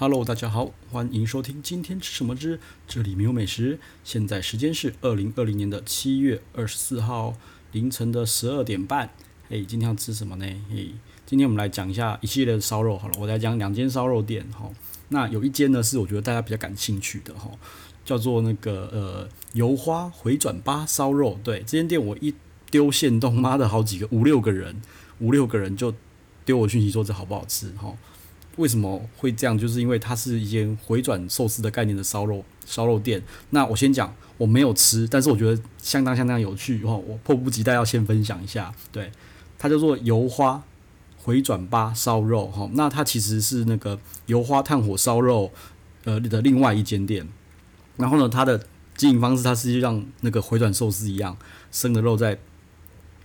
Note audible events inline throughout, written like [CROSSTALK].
Hello，大家好，欢迎收听今天吃什么之这里没有美食。现在时间是二零二零年的七月二十四号凌晨的十二点半。嘿，今天要吃什么呢？嘿，今天我们来讲一下一系列的烧肉。好了，我来讲两间烧肉店。哈，那有一间呢是我觉得大家比较感兴趣的哈，叫做那个呃油花回转吧烧肉。对，这间店我一丢限动，妈的好几个五六个人，五六个人就丢我讯息说这好不好吃哈。为什么会这样？就是因为它是一间回转寿司的概念的烧肉烧肉店。那我先讲，我没有吃，但是我觉得相当相当有趣哈，我迫不及待要先分享一下。对，它叫做油花回转吧烧肉哈。那它其实是那个油花炭火烧肉呃的另外一间店。然后呢，它的经营方式，它是就像那个回转寿司一样，生的肉在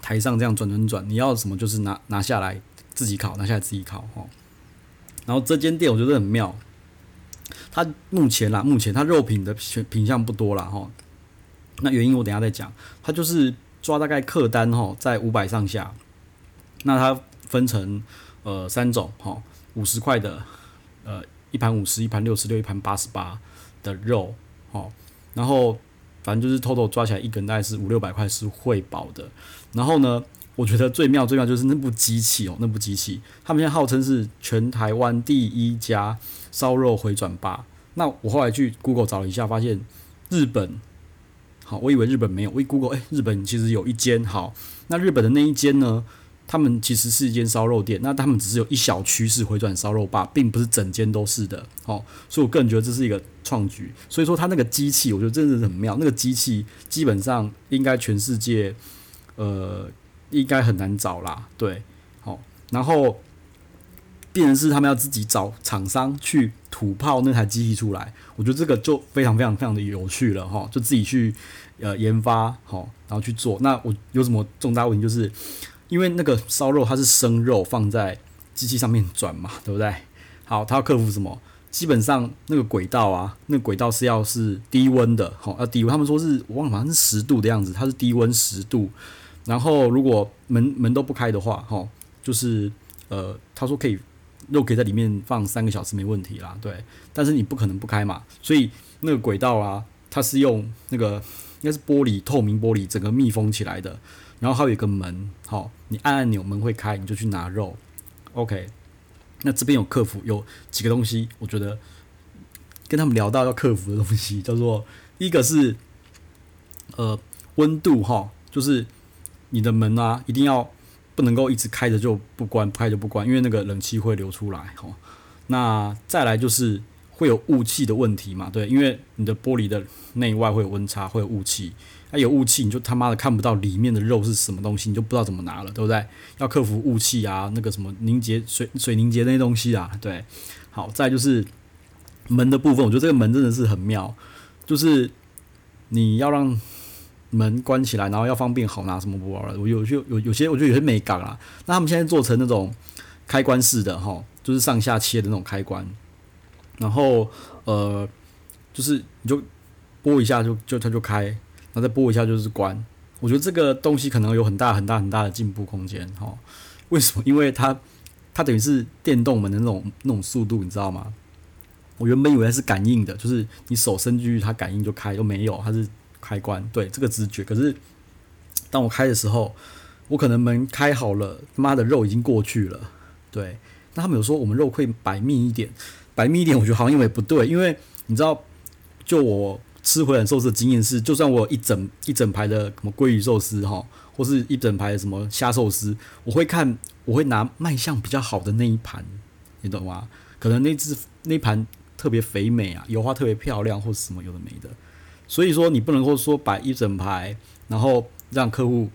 台上这样转转转，你要什么就是拿拿下来自己烤，拿下来自己烤哈。然后这间店我觉得很妙，它目前啦，目前它肉品的选品相不多啦哈。那原因我等下再讲。它就是抓大概客单哈，在五百上下。那它分成呃三种哈，五十块的呃一盘五十，一盘六十六，一盘八十八的肉哈。然后反正就是 total 抓起来一根大概是五六百块是会饱的。然后呢，我觉得最妙最妙就是那部机器哦，那部机器，他们现在号称是全台湾第一家烧肉回转吧。那我后来去 Google 找了一下，发现日本，好，我以为日本没有，我一 Google，哎，日本其实有一间。好，那日本的那一间呢，他们其实是一间烧肉店，那他们只是有一小区是回转烧肉吧，并不是整间都是的。好，所以我个人觉得这是一个创举。所以说，他那个机器，我觉得真的是很妙。那个机器基本上应该全世界，呃。应该很难找啦，对，好，然后，变成是他们要自己找厂商去土炮那台机器出来，我觉得这个就非常非常非常的有趣了哈，就自己去呃研发好，然后去做。那我有什么重大问题？就是因为那个烧肉它是生肉放在机器上面转嘛，对不对？好，它要克服什么？基本上那个轨道啊，那个轨道是要是低温的，好，要低温。他们说是我忘了，好像是十度的样子，它是低温十度。然后如果门门都不开的话，哈，就是呃，他说可以肉可以在里面放三个小时没问题啦，对。但是你不可能不开嘛，所以那个轨道啊，它是用那个应该是玻璃透明玻璃整个密封起来的。然后还有一个门，好，你按按钮门会开，你就去拿肉。OK，那这边有克服有几个东西，我觉得跟他们聊到要克服的东西，叫做一个是呃温度哈，就是。你的门啊，一定要不能够一直开着就不关，不开就不关，因为那个冷气会流出来哈。那再来就是会有雾气的问题嘛，对，因为你的玻璃的内外会有温差，会有雾气，那有雾气你就他妈的看不到里面的肉是什么东西，你就不知道怎么拿了，对不对？要克服雾气啊，那个什么凝结水水凝结那些东西啊，对。好，再就是门的部分，我觉得这个门真的是很妙，就是你要让。门关起来，然后要方便好拿什么不玩了。我有些有有些，我觉得有些美感啊。那他们现在做成那种开关式的哈，就是上下切的那种开关。然后呃，就是你就拨一下就就它就开，然后再拨一下就是关。我觉得这个东西可能有很大很大很大的进步空间哈。为什么？因为它它等于是电动门的那种那种速度，你知道吗？我原本以为是感应的，就是你手伸进去它感应就开，都没有，它是。开关对这个直觉，可是当我开的时候，我可能门开好了，他妈的肉已经过去了。对，那他们有说我们肉会白密一点，白密一点，我觉得好像因为不对，因为你知道，就我吃回转寿司的经验是，就算我有一整一整排的什么鲑鱼寿司哈，或是一整排的什么虾寿司，我会看，我会拿卖相比较好的那一盘，你懂吗？可能那只那盘特别肥美啊，油花特别漂亮，或是什么有的没的。所以说你不能够说摆一整排，然后让客户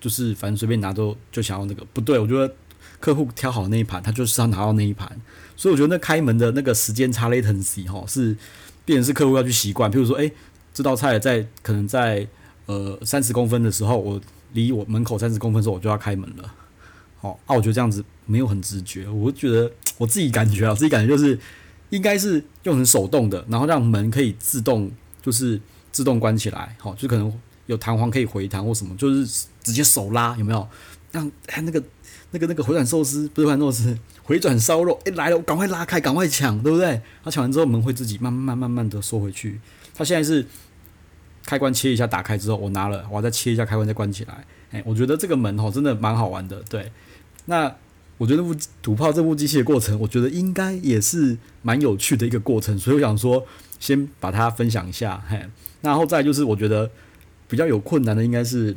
就是反正随便拿都就想要那个不对，我觉得客户挑好那一盘，他就是要拿到那一盘。所以我觉得那开门的那个时间差 latency 哈，是变成是客户要去习惯。譬如说，诶，这道菜在可能在呃三十公分的时候，我离我门口三十公分的时候我就要开门了。好，啊，我觉得这样子没有很直觉，我觉得我自己感觉啊，自己感觉就是应该是用成手动的，然后让门可以自动。就是自动关起来，好，就可能有弹簧可以回弹或什么，就是直接手拉，有没有？让那个那个那个回转寿司不是回转寿司，回转烧肉，哎、来了，我赶快拉开，赶快抢，对不对？他抢完之后，门会自己慢慢慢慢的缩回去。他现在是开关切一下打开之后，我拿了，我再切一下开关再关起来。哎、我觉得这个门吼真的蛮好玩的。对，那我觉得那部土炮这部机器的过程，我觉得应该也是蛮有趣的一个过程，所以我想说先把它分享一下。嘿，然后再就是我觉得比较有困难的应该是。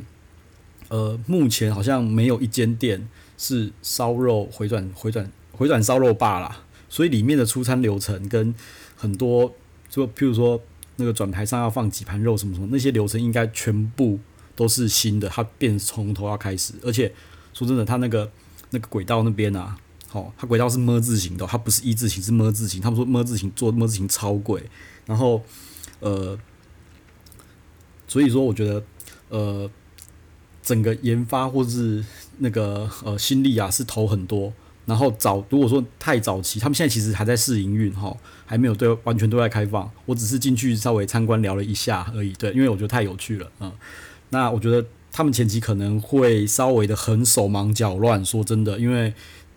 呃，目前好像没有一间店是烧肉回转回转回转烧肉吧啦，所以里面的出餐流程跟很多，就譬如说那个转台上要放几盘肉什么什么，那些流程应该全部都是新的，它变从头要开始。而且说真的，它那个那个轨道那边啊，好，它轨道是么字形的，它不是一字形，是么字形。他们说么字形做么字形超贵，然后呃，所以说我觉得呃。整个研发或是那个呃心力啊是投很多，然后早如果说太早期，他们现在其实还在试营运哈，还没有对完全对外开放。我只是进去稍微参观聊了一下而已，对，因为我觉得太有趣了，嗯。那我觉得他们前期可能会稍微的很手忙脚乱，说真的，因为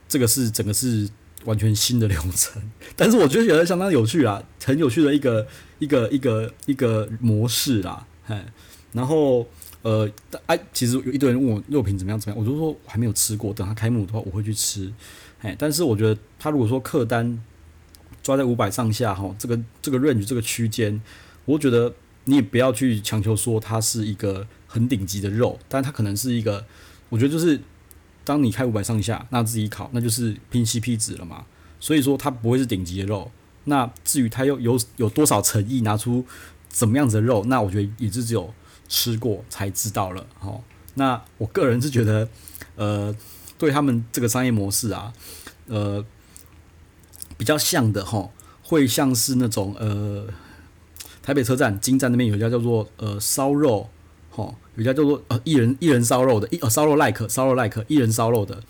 这个是整个是完全新的流程，但是我觉得觉得相当有趣啊，很有趣的一个一个 [LAUGHS] 一个一个模式啦，嘿，然后。呃，哎，其实有一堆人问我肉品怎么样怎么样，我就说我还没有吃过，等他开幕的话我会去吃。哎，但是我觉得他如果说客单抓在五百上下哈，这个这个 range 这个区间，我觉得你也不要去强求说它是一个很顶级的肉，但它可能是一个，我觉得就是当你开五百上下，那自己烤，那就是拼 CP 值了嘛。所以说它不会是顶级的肉。那至于它又有有多少诚意拿出怎么样子的肉，那我觉得也是只有。吃过才知道了，哦，那我个人是觉得，呃，对他们这个商业模式啊，呃，比较像的哈，会像是那种呃，台北车站金站那边有一家叫做呃烧肉，哈，有家叫做呃一人一人烧肉的，一呃烧肉 like 烧肉 like 一人烧肉的，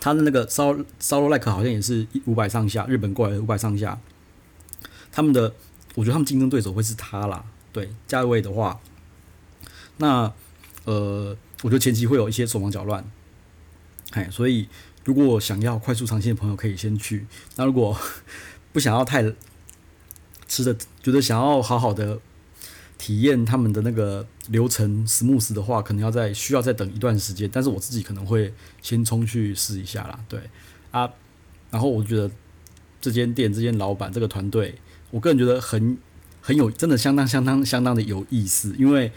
他的那个烧烧肉 like 好像也是五百上下，日本过来的五百上下，他们的我觉得他们竞争对手会是他啦，对，价位的话。那呃，我觉得前期会有一些手忙脚乱，哎，所以如果想要快速尝鲜的朋友可以先去。那如果 [LAUGHS] 不想要太吃的，觉得想要好好的体验他们的那个流程 smooth 的话，可能要再需要再等一段时间。但是我自己可能会先冲去试一下啦，对啊。然后我觉得这间店、这间老板、这个团队，我个人觉得很很有，真的相当相当相当的有意思，因为。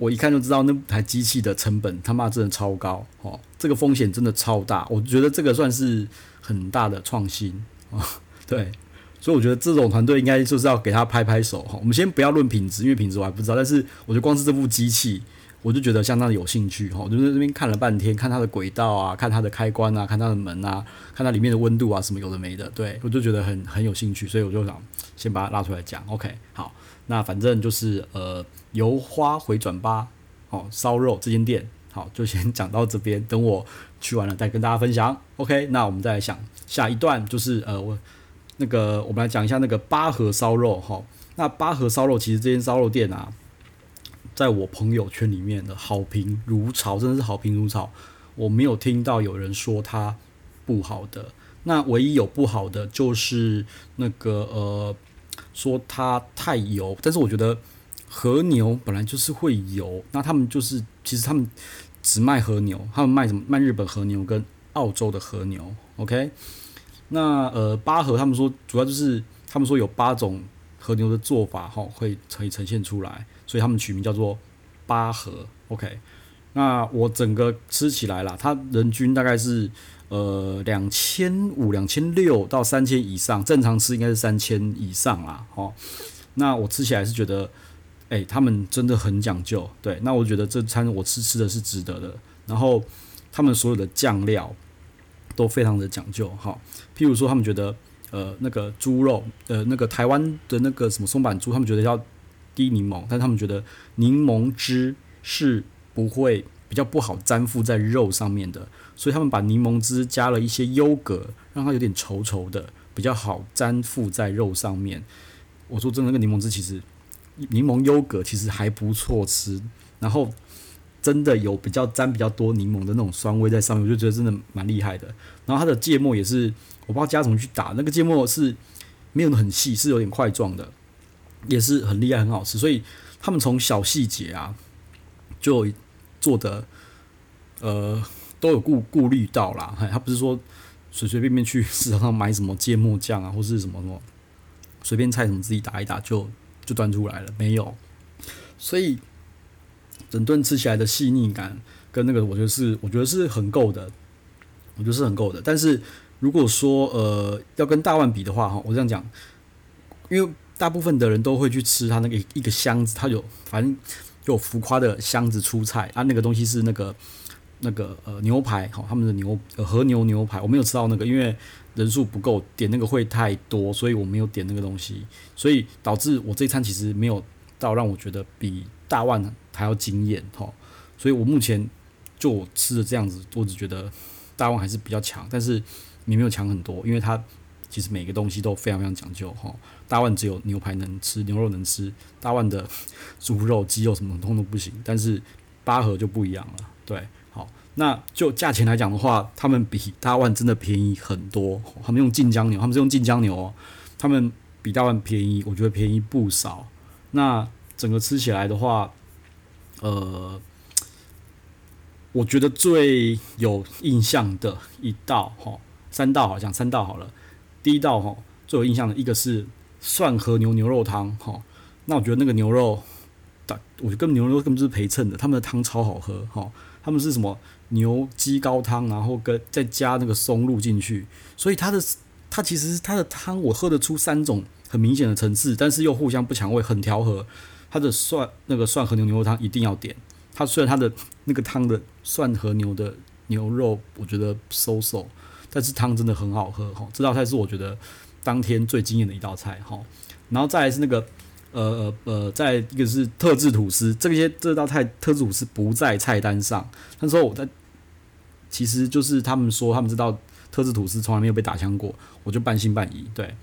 我一看就知道那台机器的成本他妈真的超高哦，这个风险真的超大。我觉得这个算是很大的创新啊，对，所以我觉得这种团队应该就是要给他拍拍手哈。我们先不要论品质，因为品质我还不知道，但是我觉得光是这部机器，我就觉得相当的有兴趣哈。我就在这边看了半天，看它的轨道啊，看它的开关啊，看它的门啊，看它里面的温度啊，什么有的没的，对，我就觉得很很有兴趣，所以我就想先把它拉出来讲。OK，好。那反正就是呃，油花回转吧，哦，烧肉这间店，好，就先 [LAUGHS] 讲到这边。等我去完了再跟大家分享。OK，那我们再来想下一段，就是呃，我那个我们来讲一下那个八和烧肉哈。那八和烧肉其实这间烧肉店啊，在我朋友圈里面的好评如潮，真的是好评如潮。我没有听到有人说它不好的。那唯一有不好的就是那个呃。说它太油，但是我觉得和牛本来就是会油，那他们就是其实他们只卖和牛，他们卖什么？卖日本和牛跟澳洲的和牛。OK，那呃八和他们说主要就是他们说有八种和牛的做法哈，会可以呈现出来，所以他们取名叫做八和。OK，那我整个吃起来啦，它人均大概是。呃，两千五、两千六到三千以上，正常吃应该是三千以上啦。哦，那我吃起来是觉得，哎、他们真的很讲究。对，那我觉得这餐我吃吃的是值得的。然后他们所有的酱料都非常的讲究。哈、譬如说他们觉得，呃，那个猪肉，呃，那个台湾的那个什么松板猪，他们觉得要滴柠檬，但他们觉得柠檬汁是不会比较不好粘附在肉上面的。所以他们把柠檬汁加了一些优格，让它有点稠稠的，比较好粘附在肉上面。我说真的，那个柠檬汁其实柠檬优格其实还不错吃。然后真的有比较沾比较多柠檬的那种酸味在上面，我就觉得真的蛮厉害的。然后它的芥末也是，我不知道加什么去打，那个芥末是没有很细，是有点块状的，也是很厉害，很好吃。所以他们从小细节啊，就做的呃都有顾顾虑到啦。他不是说随随便便去市场上买什么芥末酱啊，或是什么什么随便菜什么自己打一打就就端出来了，没有。所以。整顿吃起来的细腻感跟那个，我觉得是我觉得是很够的，我觉得是很够的。但是如果说呃要跟大万比的话哈，我这样讲，因为大部分的人都会去吃它那个一个箱子，它有反正有浮夸的箱子出菜啊，那个东西是那个那个呃牛排哈，他们的牛和牛牛排，我没有吃到那个，因为人数不够，点那个会太多，所以我没有点那个东西，所以导致我这一餐其实没有到让我觉得比大万。还要惊艳哈，所以我目前就吃的这样子，我只觉得大万还是比较强，但是也没有强很多，因为它其实每个东西都非常非常讲究哈。大万只有牛排能吃，牛肉能吃，大万的猪肉、鸡肉什么通通都不行，但是八盒就不一样了。对，好，那就价钱来讲的话，他们比大万真的便宜很多。他们用晋江牛，他们是用晋江牛哦，他们比大万便宜，我觉得便宜不少。那整个吃起来的话，呃，我觉得最有印象的一道哈，三道好像三道好了。第一道哈，最有印象的一个是蒜和牛牛肉汤哈。那我觉得那个牛肉，我觉得跟牛肉根本就是陪衬的。他们的汤超好喝哈，他们是什么牛鸡高汤，然后跟再加那个松露进去，所以它的它其实它的汤我喝得出三种很明显的层次，但是又互相不抢味，很调和。它的蒜那个蒜和牛牛肉汤一定要点。它虽然它的那个汤的蒜和牛的牛肉我觉得 so so，但是汤真的很好喝哈。这道菜是我觉得当天最惊艳的一道菜哈。然后再来是那个呃呃呃，再一个是特制吐司，这些这道菜特制吐司不在菜单上。那时候我在其实就是他们说他们这道特制吐司从来没有被打枪过，我就半信半疑对。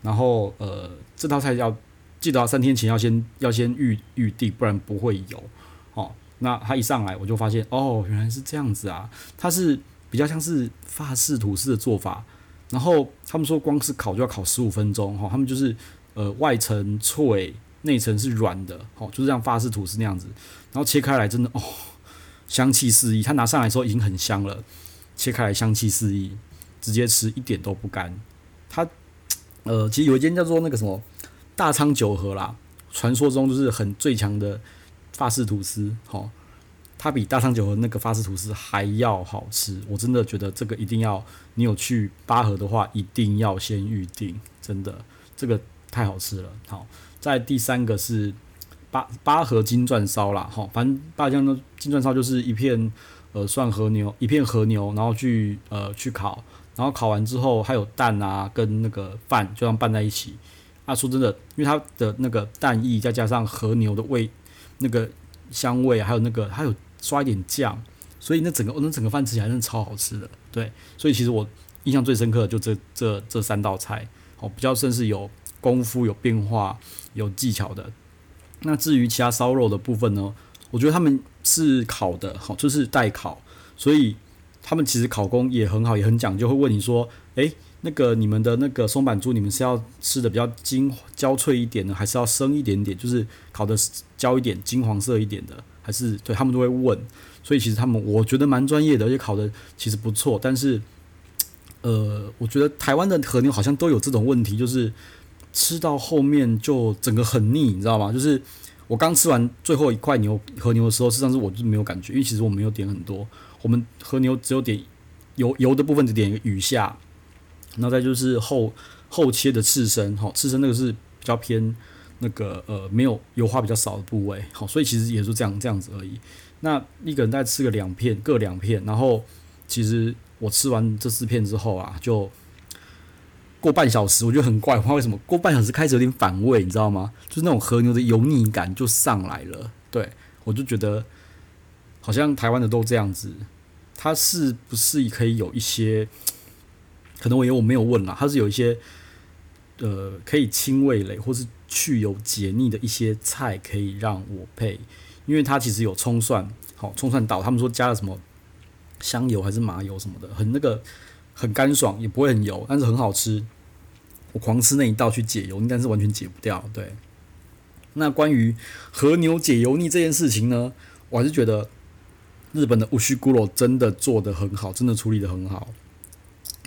然后呃这道菜要。记得三天前要先要先预预定，不然不会有。哦，那他一上来我就发现，哦，原来是这样子啊！它是比较像是法式吐司的做法。然后他们说，光是烤就要烤十五分钟。哈、哦，他们就是呃外层脆，内层是软的。哦，就是像法式吐司那样子。然后切开来真的哦，香气四溢。他拿上来的时候已经很香了，切开来香气四溢，直接吃一点都不干。它呃，其实有一间叫做那个什么。大仓九和啦，传说中就是很最强的法式吐司，齁，它比大仓九和那个法式吐司还要好吃。我真的觉得这个一定要，你有去八和的话，一定要先预定，真的，这个太好吃了。好，在第三个是八八和金钻烧啦，齁，反正八家的金钻烧就是一片呃蒜和牛，一片和牛，然后去呃去烤，然后烤完之后还有蛋啊跟那个饭就这样拌在一起。他、啊、说真的，因为它的那个蛋液再加上和牛的味，那个香味，还有那个它有刷一点酱，所以那整个那整个饭吃起来真的超好吃的。对，所以其实我印象最深刻的就这这这三道菜，哦，比较算是有功夫、有变化、有技巧的。那至于其他烧肉的部分呢，我觉得他们是烤的，好，就是待烤，所以他们其实烤工也很好，也很讲究，会问你说，诶。那个你们的那个松板猪，你们是要吃的比较金焦脆一点呢，还是要生一点点，就是烤的焦一点、金黄色一点的，还是对他们都会问。所以其实他们我觉得蛮专业的，而且烤的其实不错。但是，呃，我觉得台湾的和牛好像都有这种问题，就是吃到后面就整个很腻，你知道吗？就是我刚吃完最后一块牛和牛的时候，实际上是我就没有感觉，因为其实我没有点很多，我们和牛只有点油油的部分，只点一个鱼下。然后再就是后后切的刺身，哈，刺身那个是比较偏那个呃没有油花比较少的部位，好，所以其实也是这样这样子而已。那一个人再吃个两片，各两片，然后其实我吃完这四片之后啊，就过半小时，我觉得很怪，我不知道为什么过半小时开始有点反胃，你知道吗？就是那种和牛的油腻感就上来了。对，我就觉得好像台湾的都这样子，它是不是可以有一些？可能我因为我没有问啦，它是有一些呃可以清味蕾或是去油解腻的一些菜可以让我配，因为它其实有葱蒜，好葱蒜倒，他们说加了什么香油还是麻油什么的，很那个很干爽，也不会很油，但是很好吃。我狂吃那一道去解油，应该是完全解不掉。对，那关于和牛解油腻这件事情呢，我还是觉得日本的乌须咕噜真的做得很好，真的处理得很好。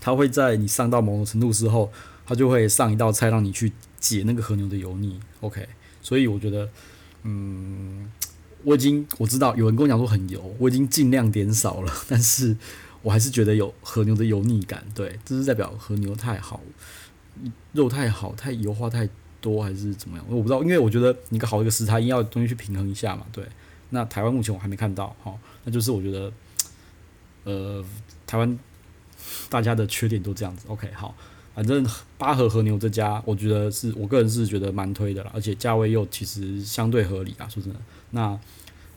它会在你上到某种程度之后，它就会上一道菜让你去解那个和牛的油腻。OK，所以我觉得，嗯，我已经我知道有人跟我讲说很油，我已经尽量点少了，[LAUGHS] 但是我还是觉得有和牛的油腻感。对，这是代表和牛太好。肉太好，太油花太多，还是怎么样？我不知道，因为我觉得一个好一个食材，一定要东西去平衡一下嘛。对，那台湾目前我还没看到，哈，那就是我觉得，呃，台湾大家的缺点都这样子。OK，好，反正八和和牛这家，我觉得是我个人是觉得蛮推的啦，而且价位又其实相对合理啊，说真的。那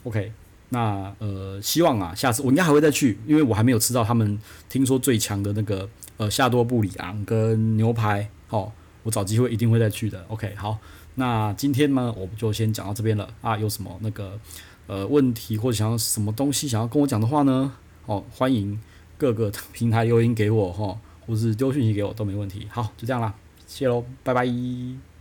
OK，那呃，希望啊，下次我应该还会再去，因为我还没有吃到他们听说最强的那个。呃，夏多布里昂跟牛排，好，我找机会一定会再去的。OK，好，那今天呢，我们就先讲到这边了啊。有什么那个呃问题或者想要什么东西想要跟我讲的话呢？哦，欢迎各个平台留言给我哈，或是丢讯息给我都没问题。好，就这样啦，谢喽，拜拜。